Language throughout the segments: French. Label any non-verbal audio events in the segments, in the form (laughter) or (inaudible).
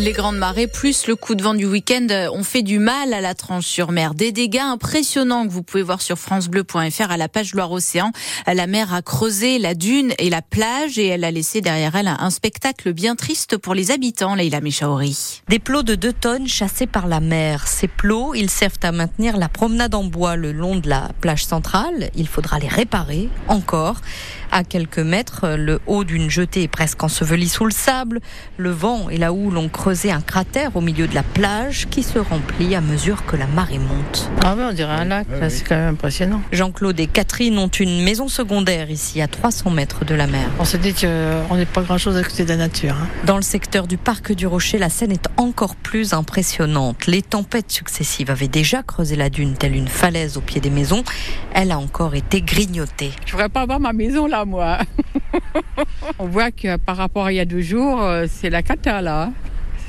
Les grandes marées plus le coup de vent du week-end ont fait du mal à la tranche sur mer. Des dégâts impressionnants que vous pouvez voir sur francebleu.fr à la page Loire-Océan. La mer a creusé la dune et la plage et elle a laissé derrière elle un spectacle bien triste pour les habitants, Leïla Méchaori. Des plots de 2 tonnes chassés par la mer. Ces plots, ils servent à maintenir la promenade en bois le long de la plage centrale. Il faudra les réparer encore. À quelques mètres, le haut d'une jetée est presque enseveli sous le sable. Le vent et la houle ont creusé un cratère au milieu de la plage qui se remplit à mesure que la marée monte. Ah oui, on dirait un lac, c'est quand même impressionnant. Jean-Claude et Catherine ont une maison secondaire ici à 300 mètres de la mer. On se dit qu'on n'est pas grand-chose à côté de la nature. Hein. Dans le secteur du parc du Rocher, la scène est encore plus impressionnante. Les tempêtes successives avaient déjà creusé la dune telle une falaise au pied des maisons. Elle a encore été grignotée. Je voudrais pas avoir ma maison là moi. (laughs) On voit que par rapport à il y a deux jours, euh, c'est la cata là.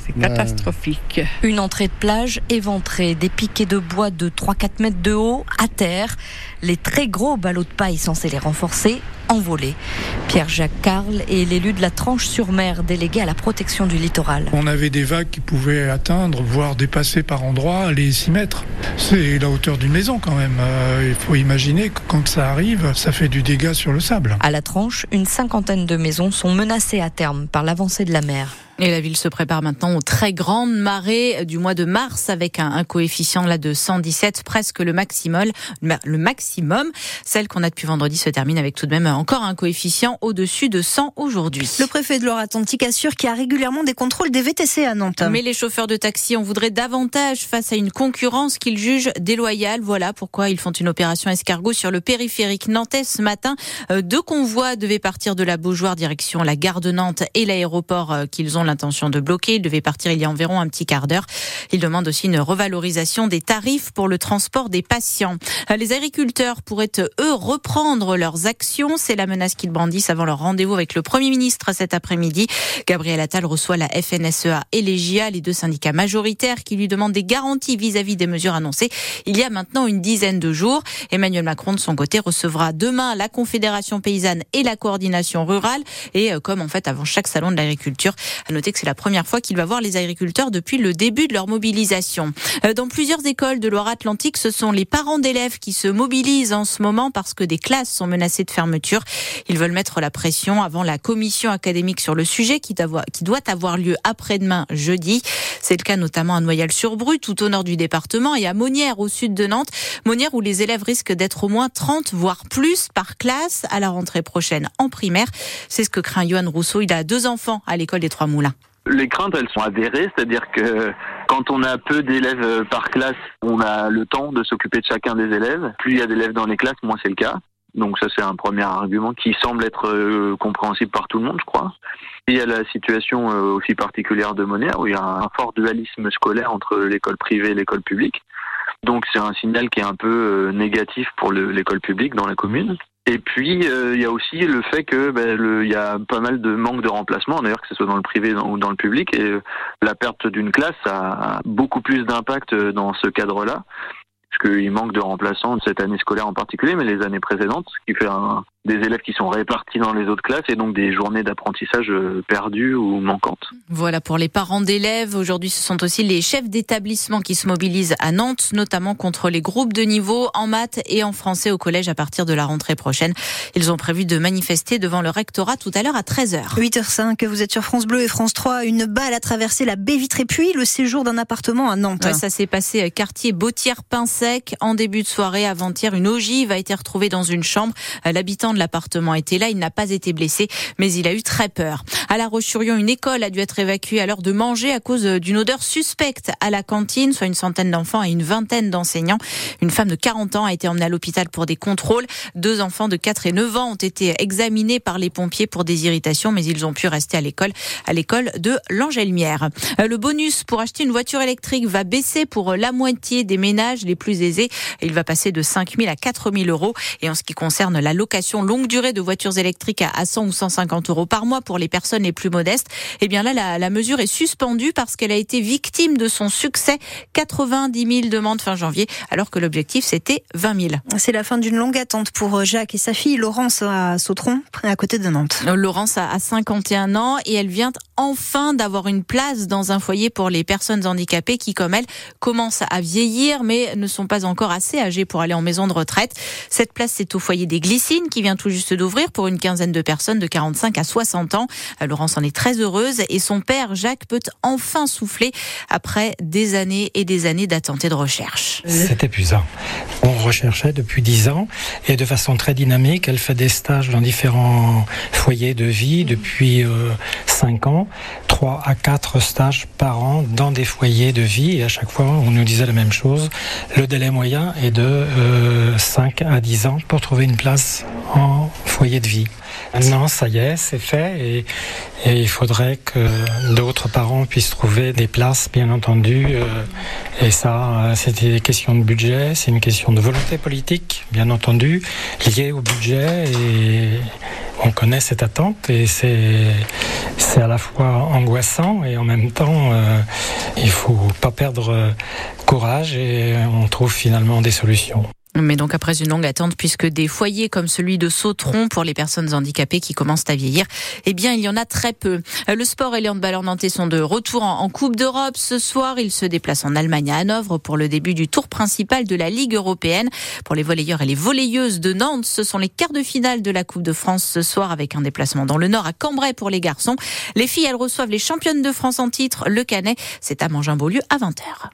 C'est catastrophique. Une entrée de plage éventrée, des piquets de bois de 3-4 mètres de haut à terre, les très gros ballots de paille censés les renforcer envolés. Pierre-Jacques Carl est l'élu de la Tranche-sur-Mer, délégué à la protection du littoral. On avait des vagues qui pouvaient atteindre, voire dépasser par endroits les 6 mètres. C'est la hauteur d'une maison quand même. Euh, il faut imaginer que quand ça arrive, ça fait du dégât sur le sable. À la Tranche, une cinquantaine de maisons sont menacées à terme par l'avancée de la mer. Et la ville se prépare maintenant aux très grandes marées du mois de mars avec un, coefficient là de 117, presque le maximum. Le maximum. Celle qu'on a depuis vendredi se termine avec tout de même encore un coefficient au-dessus de 100 aujourd'hui. Le préfet de Loire-Atlantique assure qu'il y a régulièrement des contrôles des VTC à Nantes. Mais les chauffeurs de taxi en voudraient davantage face à une concurrence qu'ils jugent déloyale. Voilà pourquoi ils font une opération escargot sur le périphérique nantais ce matin. Euh, deux convois devaient partir de la Beaujoire direction la gare de Nantes et l'aéroport euh, qu'ils ont l'intention de bloquer. Ils devaient partir il y a environ un petit quart d'heure. Ils demandent aussi une revalorisation des tarifs pour le transport des patients. Euh, les agriculteurs pourraient, eux, reprendre leurs actions. C'est la menace qu'ils brandissent avant leur rendez-vous avec le Premier ministre cet après-midi. Gabriel Attal reçoit la FNSEA et les GIA, les deux syndicats majoritaires, qui lui demandent des garanties vis-à-vis des mesures annoncées il y a maintenant une dizaine de jours. Emmanuel Macron, de son côté, recevra demain la Confédération paysanne et la coordination rurale. Et euh, comme en fait avant chaque salon de l'agriculture, noter que c'est la première fois qu'il va voir les agriculteurs depuis le début de leur mobilisation. Euh, dans plusieurs écoles de Loire-Atlantique, ce sont les parents d'élèves qui se mobilisent en ce moment parce que des classes sont menacées de fermeture. Ils veulent mettre la pression avant la commission académique sur le sujet qui doit avoir lieu après-demain jeudi. C'est le cas notamment à Noyal-sur-Bru, tout au nord du département, et à Monnières, au sud de Nantes. Monnières où les élèves risquent d'être au moins 30, voire plus par classe à la rentrée prochaine en primaire. C'est ce que craint Johan Rousseau. Il a deux enfants à l'école des Trois Moulins. Les craintes, elles sont avérées, c'est-à-dire que quand on a peu d'élèves par classe, on a le temps de s'occuper de chacun des élèves. Plus il y a d'élèves dans les classes, moins c'est le cas. Donc ça c'est un premier argument qui semble être euh, compréhensible par tout le monde, je crois. il y a la situation euh, aussi particulière de Monaire où il y a un fort dualisme scolaire entre l'école privée et l'école publique. Donc c'est un signal qui est un peu euh, négatif pour l'école publique dans la commune. Et puis il y a aussi le fait que ben, il y a pas mal de manque de remplacement, d'ailleurs que ce soit dans le privé ou dans le public, et la perte d'une classe a beaucoup plus d'impact dans ce cadre-là qu'il manque de remplaçants cette année scolaire en particulier, mais les années précédentes, ce qui fait un, des élèves qui sont répartis dans les autres classes et donc des journées d'apprentissage euh, perdues ou manquantes. Voilà pour les parents d'élèves. Aujourd'hui, ce sont aussi les chefs d'établissement qui se mobilisent à Nantes, notamment contre les groupes de niveau en maths et en français au collège à partir de la rentrée prochaine. Ils ont prévu de manifester devant le rectorat tout à l'heure à 13h. 8h05, vous êtes sur France Bleu et France 3. Une balle a traversé la baie vitrée puis le séjour d'un appartement à Nantes. ça s'est passé euh, quartier Bautière-Pinsec en début de soirée. Avant-hier, une ogive a été retrouvée dans une chambre. Euh, l'habitant de l'appartement était là. Il n'a pas été blessé, mais il a eu très peur. À La Roche-sur-Yon, une école a dû être évacuée à l'heure de manger à cause d'une odeur suspecte à la cantine, soit une centaine d'enfants et une vingtaine d'enseignants. Une femme de 40 ans a été emmenée à l'hôpital pour des contrôles. Deux enfants de 4 et 9 ans ont été examinés par les pompiers pour des irritations, mais ils ont pu rester à l'école, à l'école de l'Angelmière. Euh, le bonus pour acheter une voiture électrique va baisser pour la moitié des ménages les plus aisés. Il va passer de 5 000 à 4 000 euros. Et en ce qui concerne la location longue durée de voitures électriques à 100 ou 150 euros par mois pour les personnes les plus modestes. Eh bien là, la, la mesure est suspendue parce qu'elle a été victime de son succès. 90 000 demandes fin janvier, alors que l'objectif c'était 20 000. C'est la fin d'une longue attente pour Jacques et sa fille Laurence à Sautron, à côté de Nantes. Laurence a 51 ans et elle vient enfin d'avoir une place dans un foyer pour les personnes handicapées qui, comme elle, commencent à vieillir mais ne sont pas encore assez âgées pour aller en maison de retraite. Cette place, c'est au foyer des Glycines qui vient tout juste d'ouvrir pour une quinzaine de personnes de 45 à 60 ans. Laurence en est très heureuse et son père, Jacques, peut enfin souffler après des années et des années d'attente et de recherche. C'est épuisant. On recherchait depuis 10 ans et de façon très dynamique. Elle fait des stages dans différents foyers de vie depuis euh, 5 ans, 3 à 4 stages par an dans des foyers de vie et à chaque fois on nous disait la même chose. Le délai moyen est de euh, 5 à 10 ans pour trouver une place en foyer de vie. Maintenant, ça y est, c'est fait et, et, il faudrait que d'autres parents puissent trouver des places, bien entendu. Euh, et ça, c'est une question de budget, c'est une question de volonté politique, bien entendu, liée au budget et on connaît cette attente et c'est c'est à la fois angoissant et en même temps euh, il faut pas perdre courage et on trouve finalement des solutions. Mais donc après une longue attente, puisque des foyers comme celui de Sautron pour les personnes handicapées qui commencent à vieillir, eh bien il y en a très peu. Le sport et les handballeurs nantais sont de retour en, Coupe d'Europe. Ce soir, ils se déplacent en Allemagne à Hanovre pour le début du tour principal de la Ligue européenne. Pour les volleyeurs et les volleyeuses de Nantes, ce sont les quarts de finale de la Coupe de France ce soir avec un déplacement dans le Nord à Cambrai pour les garçons. Les filles, elles reçoivent les championnes de France en titre, le Canet. C'est à Mangin-Beaulieu à 20h.